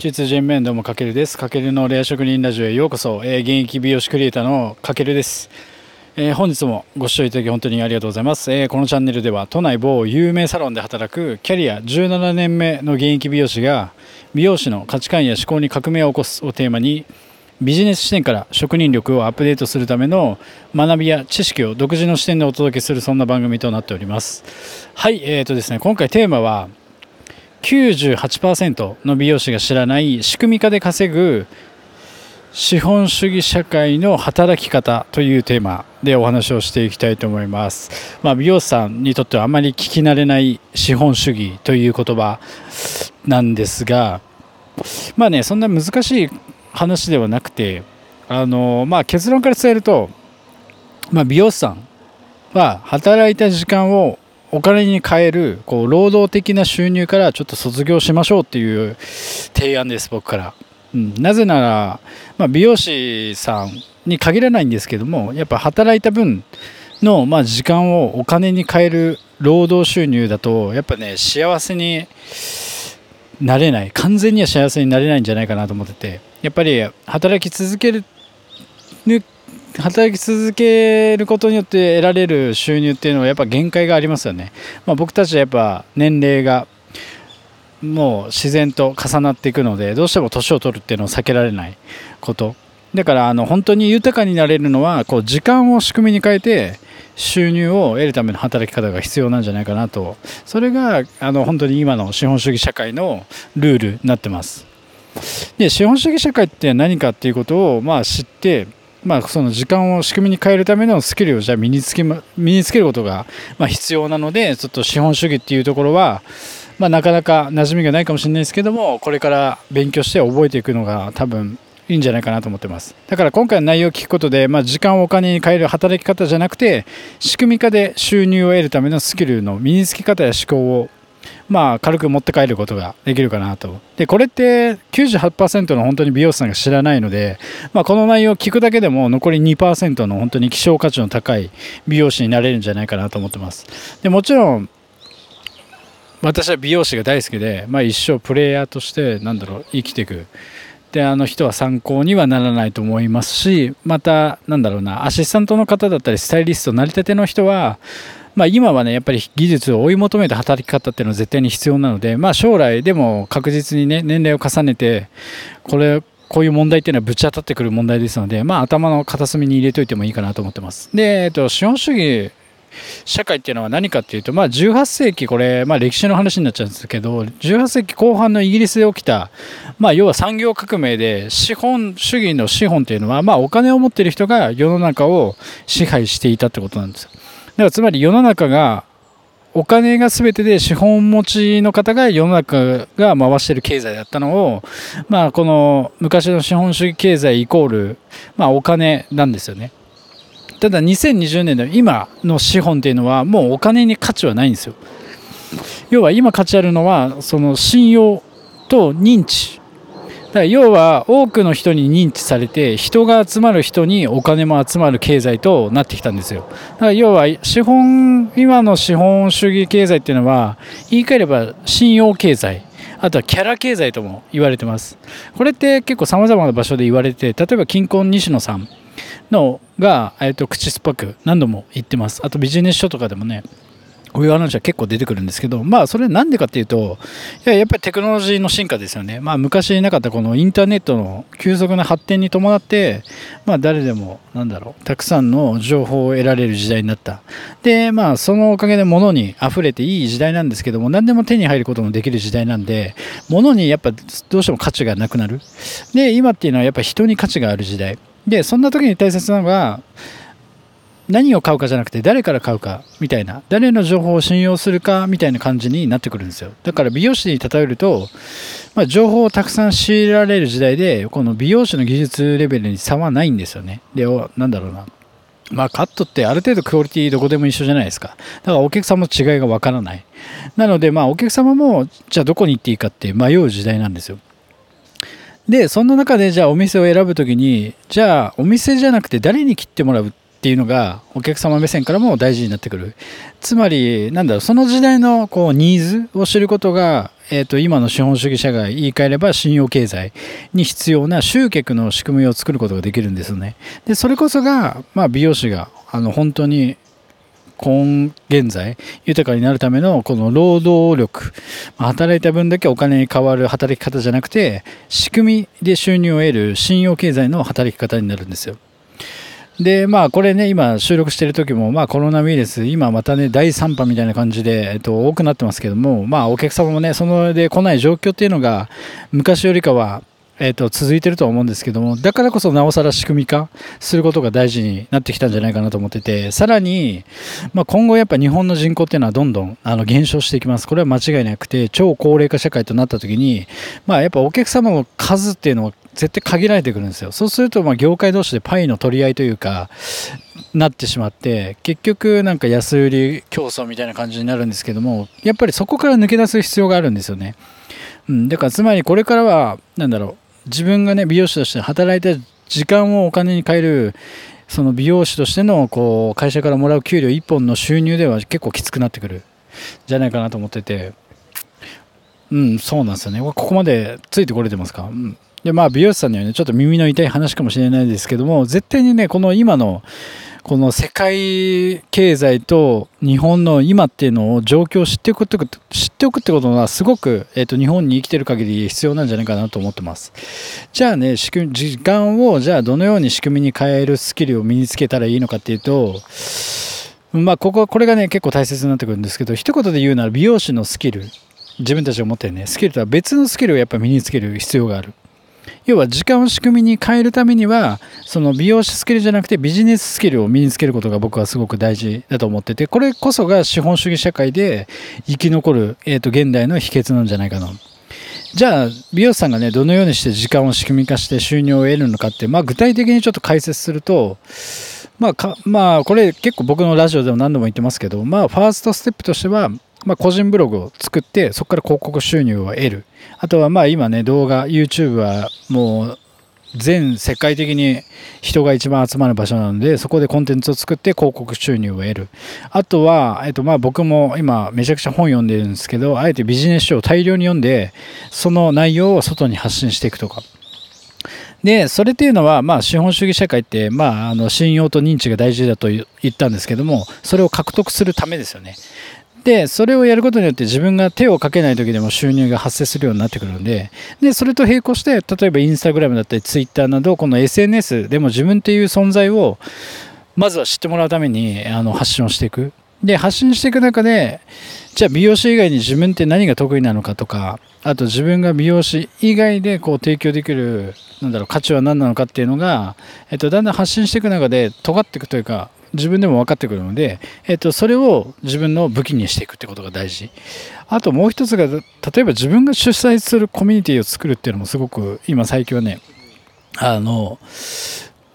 中通人面どうもかけるです。かけるのレア職人ラジオへようこそ。えー、現役美容師クリエイターのかけるです。えー、本日もご視聴いただき本当にありがとうございます、えー、このチャンネルでは都内某有名サロンで働くキャリア17年目の現役美容師が美容師の価値観や思考に革命を起こすをテーマにビジネス視点から職人力をアップデートするための学びや知識を独自の視点でお届けするそんな番組となっておりますはいえーとですね今回テーマは98%の美容師が知らない仕組み化で稼ぐ資本主義社会の働き方というテーマでお話をしていきたいと思います、まあ、美容師さんにとってはあまり聞き慣れない資本主義という言葉なんですがまあねそんな難しい話ではなくてあの、まあ、結論から伝えると、まあ、美容師さんは働いた時間をお金に変えるこう労働的な収入からちょっと卒業しましょうっていう提案です僕から、うん、なぜなら、まあ、美容師さんに限らないんですけどもやっぱ働いた分の、まあ、時間をお金に変える労働収入だとやっぱね幸せになれない。完全には幸せになれないんじゃないかなと思ってて。やっぱり働き続ける働き続けることによって得られる収入っていうのはやっぱ限界がありますよね、まあ、僕たちはやっぱ年齢がもう自然と重なっていくのでどうしても年を取るっていうのを避けられないこと。だからあの本当に豊かになれるのはこう時間を仕組みに変えて収入を得るための働き方が必要なんじゃないかなと。それがあの本当に今の資本主義社会のルールになってます。で資本主義社会って何かっていうことをまあ知ってまあ、その時間を仕組みに変えるためのスキルをじゃあ身につけ身につけることがま必要なのでちょっと資本主義っていうところは、ま、なかなか馴染みがないかもしれないですけどもこれから勉強して覚えていくのが多分いいんじゃないかなと思ってます。だから今回の内容を聞くことで、まあ、時間をお金に変える働き方じゃなくて仕組み化で収入を得るためのスキルの身につけ方や思考をまあ、軽く持って帰ることができるかなと。で、これって98%の本当に美容師さんが知らないので、まあ、この内容を聞くだけでも残り2%の本当に希少価値の高い美容師になれるんじゃないかなと思ってます。で、もちろん、私は美容師が大好きで、まあ、一生プレイヤーとして、なんだろう、生きていく。であの人は参考にはならないと思いますしまたなんだろうなアシスタントの方だったりスタイリストなりたての人はまあ、今はねやっぱり技術を追い求めた働き方っていうのは絶対に必要なので、まあ、将来でも確実にね年齢を重ねてこれこういう問題っていうのはぶち当たってくる問題ですので、まあ、頭の片隅に入れといてもいいかなと思ってます。で、えっと、資本主義社会っていうのは何かっていうと、まあ、18世紀これ、まあ、歴史の話になっちゃうんですけど18世紀後半のイギリスで起きた、まあ、要は産業革命で資本主義の資本っていうのは、まあ、お金を持ってる人が世の中を支配していたってことなんです。からつまり世の中がお金が全てで資本持ちの方が世の中が回してる経済だったのを、まあ、この昔の資本主義経済イコール、まあ、お金なんですよね。ただ2020年の今の資本っていうのはもうお金に価値はないんですよ。要は今価値あるのはその信用と認知から要は多くの人に認知されて人が集まる人にお金も集まる経済となってきたんですよ。だから要は資本今の資本主義経済っていうのは言い換えれば信用経済あとはキャラ経済とも言われてます。これって結構さまざまな場所で言われて例えば金婚西野さんのが、えー、と口酸っぱく何度も言ってます。あとビジネス書とかでもねこういう話は結構出てくるんですけど、まあ、それなんでかっていうと、いややっぱりテクノロジーの進化ですよね。まあ、昔なかったこのインターネットの急速な発展に伴って、まあ、誰でも、なんだろう、たくさんの情報を得られる時代になった。で、まあ、そのおかげで物に溢れていい時代なんですけども、何でも手に入ることもできる時代なんで、物にやっぱどうしても価値がなくなる。で、今っていうのはやっぱ人に価値がある時代。で、そんな時に大切なのが、何を買うかじゃなくて誰から買うかみたいな誰の情報を信用するかみたいな感じになってくるんですよ。だから美容師に例えると、まあ、情報をたくさん仕入られる時代でこの美容師の技術レベルに差はないんですよね。でなんだろうな。まあカットってある程度クオリティどこでも一緒じゃないですか。だからお客様の違いがわからない。なのでまあお客様もじゃあどこに行っていいかって迷う時代なんですよ。でそんな中でじゃあお店を選ぶ時にじゃあお店じゃなくて誰に切ってもらうっていうのがお客様目線からも大事になってくるつまりなんだろうその時代のこうニーズを知ることがえー、と今の資本主義社会言い換えれば信用経済に必要な集客の仕組みを作ることができるんですよね。でそれこそが、まあ、美容師があの本当に今現在豊かになるためのこの労働力働いた分だけお金に変わる働き方じゃなくて仕組みで収入を得る信用経済の働き方になるんですよ。でまあこれね今収録してる時もまあコロナウイルス今またね第3波みたいな感じで、えっと、多くなってますけどもまあお客様もねそので来ない状況っていうのが昔よりかはえーと、続いてるとは思うんですけどもだからこそなおさら仕組み化することが大事になってきたんじゃないかなと思っててさらに、まあ、今後やっぱ日本の人口っていうのはどんどんあの減少していきます。これは間違いなくて超高齢化社会となった時に、まあ、やっぱお客様の数っていうのは絶対限られてくるんですよ。そうするとま業界同士でパイの取り合いというかなってしまって結局なんか安売り競争みたいな感じになるんですけどもやっぱりそこから抜け出す必要があるんですよね。うん、だからつまりこれからは何だろう自分がね美容師として働いた時間をお金に換えるその美容師としてのこう会社からもらう給料1本の収入では結構きつくなってくる。じゃないかなと思ってて。うんそうなんですよね。ここまでついてこれてますか、うん、でまあ美容師さんにはねちょっと耳の痛い話かもしれないですけども絶対にねこの今のこの世界経済と日本の今っていうのを状況を知っておくってこと知っておくってことはすごく、えーと、日本に生きてる限り必要なんじゃないかなと思ってます。じゃあね仕組時間をじゃあどのように仕組みに変えるスキルを身につけたらいいのかっていうとまあこここれがね結構大切になってくるんですけど一言で言うなら美容師のスキル。自分たちが持ってるねスキルとは別のスキルをやっぱ身につける必要がある。要は時間を仕組みに変えるためにはその美容師スキルじゃなくてビジネススキルを身につけることが僕はすごく大事だと思っててこれこそが資本主義社会で生き残る、えーと、現代の秘訣なんじゃないかな。じゃあ美容師さんがねどのようにして時間を仕組み化して収入を得るのかって、まあ、具体的にちょっと解説するとまあまあこれ結構僕のラジオでも何度も言ってますけどまあファーストステップとしてはまあ、個人ブログを作ってそこから広告収入を得る。あとはまあ今ね動画 YouTube はもう全世界的に人が一番集まる場所なのでそこでコンテンツを作って広告収入を得る。あとは、えっと、まあ僕も今めちゃくちゃ本読んでるんですけどあえてビジネス書を大量に読んでその内容を外に発信していくとか。でそれっていうのは、まあ、資本主義社会って、まあ、あの信用と認知が大事だと言ったんですけどもそれを獲得するためですよね。で、それをやることによって自分が手をかけない時でも収入が発生するようになってくるので、で、それと並行して、例えばインスタグラムだったりツイッターなど、この SNS でも自分っていう存在を、まずは知ってもらうためにあの発信をしていく。で、発信していく中で、じゃあ美容師以外に自分って何が得意なのかとか、あと自分が美容師以外でこう提供できる、なんだろう、価値は何なのかっていうのが、えっと、だんだん発信していく中で尖っていくというか、自分でも分かってくるので、えっと、それを自分の武器にしていくってことが大事。あともう一つが例えば自分が主催するコミュニティを作るっていうのもすごく今最近はねあの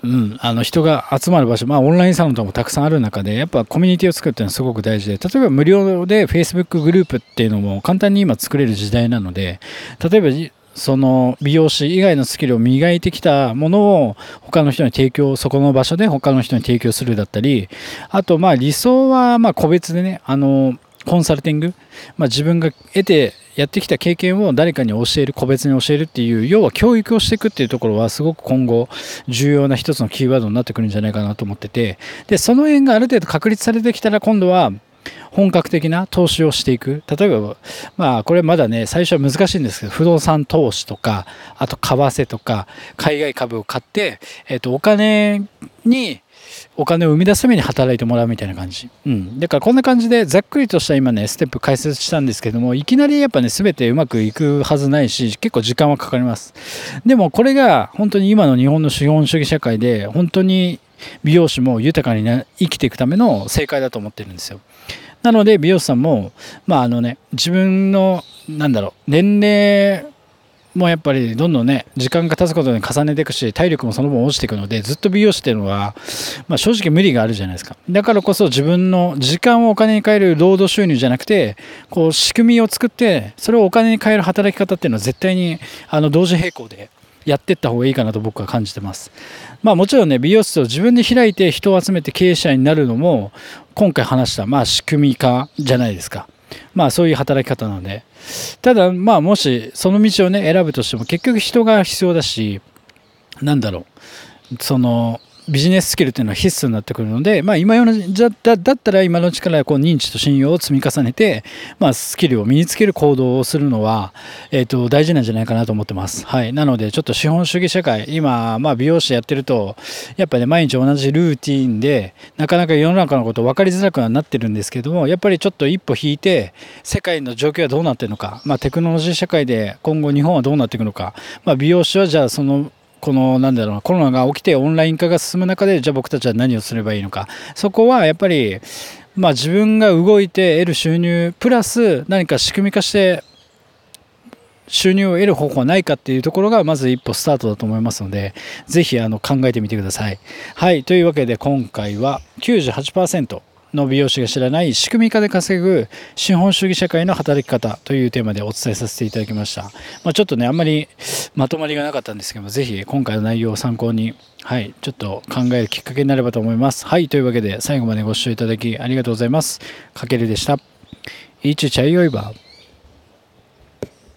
うん、あの人が集まる場所、まあ、オンラインサロンとかもたくさんある中でやっぱコミュニティを作るっていうのはすごく大事で例えば無料で Facebook グループっていうのも簡単に今作れる時代なので例えばその美容師以外のスキルを磨いてきたものを他の人に提供そこの場所で他の人に提供するだったりあとまあ理想はま個別でねあのコンサルティング、まあ、自分が得てやってきた経験を誰かに教える個別に教えるっていう要は教育をしていくっていうところはすごく今後重要な一つのキーワードになってくるんじゃないかなと思っててでその辺がある程度確立されてきたら今度は本格的な投資をしていく。例えば、まあ、これまだね、最初は難しいんですけど、不動産投資とか、あと為替とか、海外株を買って、えっ、と、お金に、お金を生み出すために働いてもらうみたいな感じ。うん。だからこんな感じでざっくりとした今ね、ステップ解説したんですけども、いきなりやっぱね、全てうまくいくはずないし、結構時間はかかります。でもこれが本当に今の日本の資本主義社会で、本当に美容師も豊かに、ね、生きていくための正解だと思ってるんですよ。なので美容師さんも、まああのね、自分の、なんだろう、年齢もやっぱりどんどんね、時間が経つことに重ねていくし、体力もその分落ちていくので、ずっと美容師っていうのは、まあ、正直無理があるじゃないですか。だからこそ自分の時間をお金に変える労働収入じゃなくて、こう仕組みを作って、それをお金に変える働き方っていうのは絶対にあの同時並行でやっていった方がいいかなと僕は感じてます。まあもちろんね、美容室を自分で開いて人を集めて経営者になるのも、今回話した、まあ仕組み化じゃないですか。まあそういう働き方なのでただまあもしその道をね選ぶとしても結局人が必要だしなんだろうそのビジネススキルっていうのは必須になってくるので、まあ、今のじゃだだったら今のうちからこう認知と信用を積み重ねて、まあ、スキルを身につける行動をするのは、えー、と大事なんじゃないかなと思ってます。はい、なのでちょっと資本主義社会今、まあ、美容師やってるとやっぱり、ね、毎日同じルーティンでなかなか世の中のこと分かりづらくはなってるんですけどもやっぱりちょっと一歩引いて世界の状況はどうなってるのか、まあ、テクノロジー社会で今後日本はどうなっていくのか、まあ、美容師はじゃあそのこのなんだろうコロナが起きてオンライン化が進む中でじゃあ僕たちは何をすればいいのか。そこはやっぱりまあ自分が動いて得る収入プラス何か仕組み化して収入を得る方法はないかっていうところがまず一歩スタートだと思いますのでぜひあの考えてみてください。はい。というわけで今回は98%の美容師が知らない仕組み化で稼ぐ資本主義社会の働き方というテーマでお伝えさせていただきました。まあ、ちょっとね、あんまりまとまりがなかったんですけども、ぜひ今回の内容を参考に、はい、ちょっと考えるきっかけになればと思います。はい、というわけで最後までご視聴いただきありがとうございます。かけるでした。いちちゃいよいば。